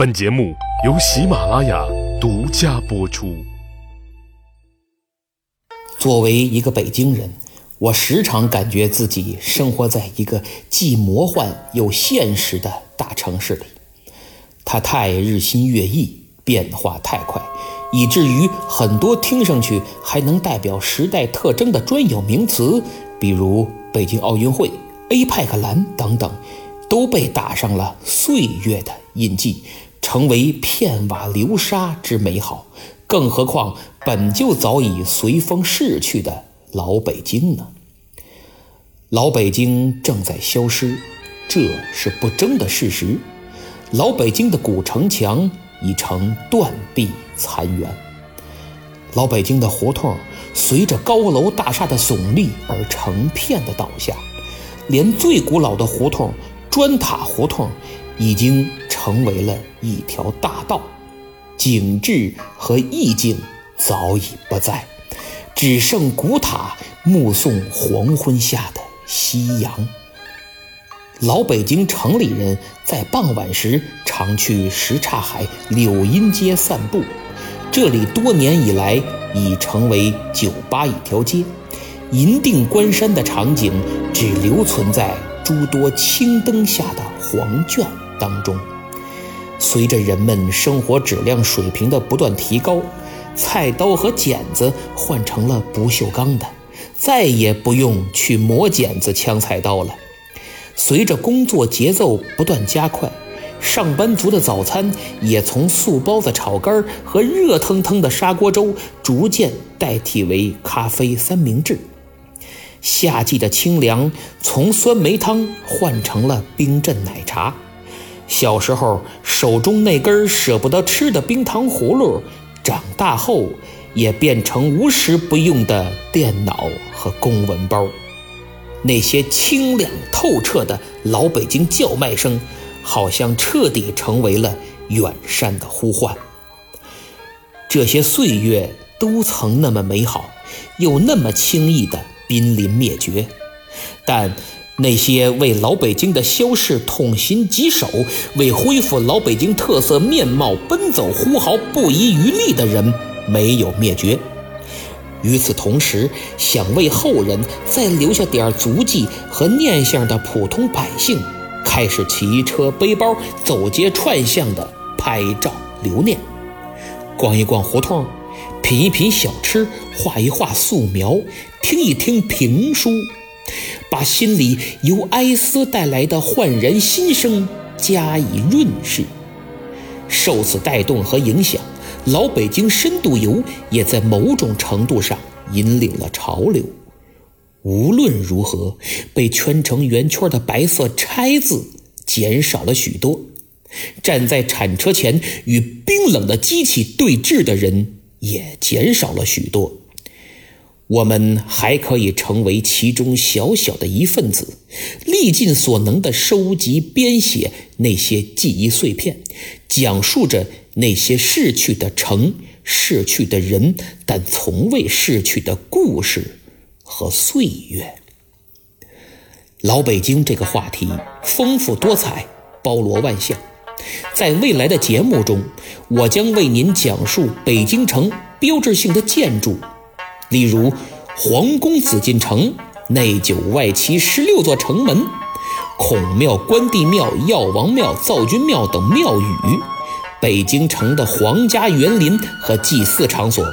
本节目由喜马拉雅独家播出。作为一个北京人，我时常感觉自己生活在一个既魔幻又现实的大城市里。它太日新月异，变化太快，以至于很多听上去还能代表时代特征的专有名词，比如北京奥运会、APEC 蓝等等，都被打上了岁月的印记。成为片瓦流沙之美好，更何况本就早已随风逝去的老北京呢？老北京正在消失，这是不争的事实。老北京的古城墙已成断壁残垣，老北京的胡同随着高楼大厦的耸立而成片的倒下，连最古老的胡同——砖塔胡同，已经。成为了一条大道，景致和意境早已不在，只剩古塔目送黄昏下的夕阳。老北京城里人在傍晚时常去什刹海柳荫街散步，这里多年以来已成为酒吧一条街，银锭关山的场景只留存在诸多青灯下的黄卷当中。随着人们生活质量水平的不断提高，菜刀和剪子换成了不锈钢的，再也不用去磨剪子、枪菜刀了。随着工作节奏不断加快，上班族的早餐也从素包子、炒肝和热腾腾的砂锅粥逐渐代替为咖啡三明治。夏季的清凉从酸梅汤换成了冰镇奶茶。小时候手中那根舍不得吃的冰糖葫芦，长大后也变成无时不用的电脑和公文包。那些清亮透彻的老北京叫卖声，好像彻底成为了远山的呼唤。这些岁月都曾那么美好，又那么轻易的濒临灭绝，但。那些为老北京的消逝痛心疾首，为恢复老北京特色面貌奔走呼号不遗余力的人，没有灭绝。与此同时，想为后人再留下点足迹和念想的普通百姓，开始骑车背包走街串巷的拍照留念，逛一逛胡同，品一品小吃，画一画素描，听一听评书。把心里由哀思带来的焕然新生加以润饰，受此带动和影响，老北京深度游也在某种程度上引领了潮流。无论如何，被圈成圆圈的白色“拆”字减少了许多，站在铲车前与冰冷的机器对峙的人也减少了许多。我们还可以成为其中小小的一份子，力尽所能地收集、编写那些记忆碎片，讲述着那些逝去的城、逝去的人，但从未逝去的故事和岁月。老北京这个话题丰富多彩，包罗万象。在未来的节目中，我将为您讲述北京城标志性的建筑。例如，皇宫紫禁城、内九外七十六座城门、孔庙、关帝庙、药王庙、灶君庙等庙宇；北京城的皇家园林和祭祀场所，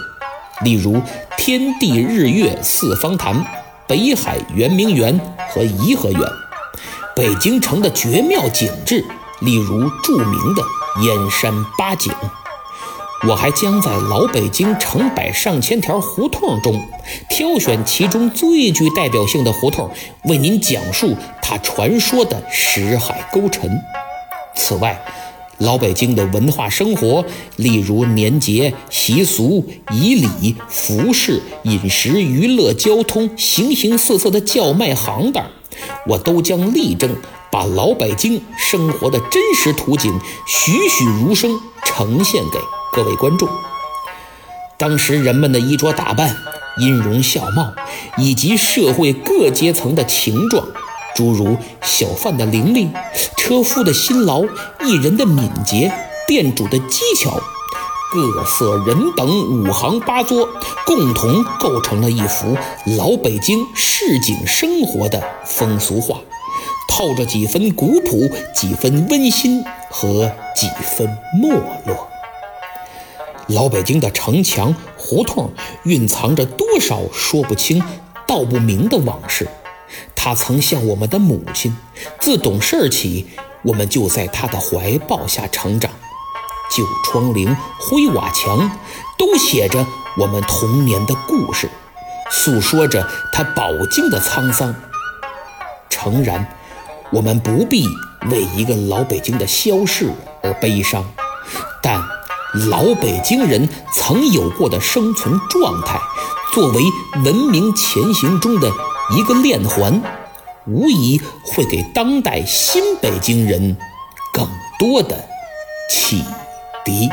例如天地日月四方坛、北海圆明园和颐和园；北京城的绝妙景致，例如著名的燕山八景。我还将在老北京成百上千条胡同中，挑选其中最具代表性的胡同，为您讲述它传说的石海沟沉。此外，老北京的文化生活，例如年节习俗、仪礼、服饰、饮食、娱乐、交通，形形色色的叫卖行当，我都将力争把老北京生活的真实图景栩栩如生呈现给。各位观众，当时人们的衣着打扮、音容笑貌，以及社会各阶层的情状，诸如小贩的伶俐、车夫的辛劳、艺人的敏捷、店主的技巧，各色人等五行八作，共同构成了一幅老北京市井生活的风俗画，透着几分古朴，几分温馨和几分没落。老北京的城墙胡同蕴藏着多少说不清道不明的往事。他曾像我们的母亲，自懂事起，我们就在他的怀抱下成长。旧窗棂、灰瓦墙，都写着我们童年的故事，诉说着他饱经的沧桑。诚然，我们不必为一个老北京的消逝而悲伤，但。老北京人曾有过的生存状态，作为文明前行中的一个链环，无疑会给当代新北京人更多的启迪。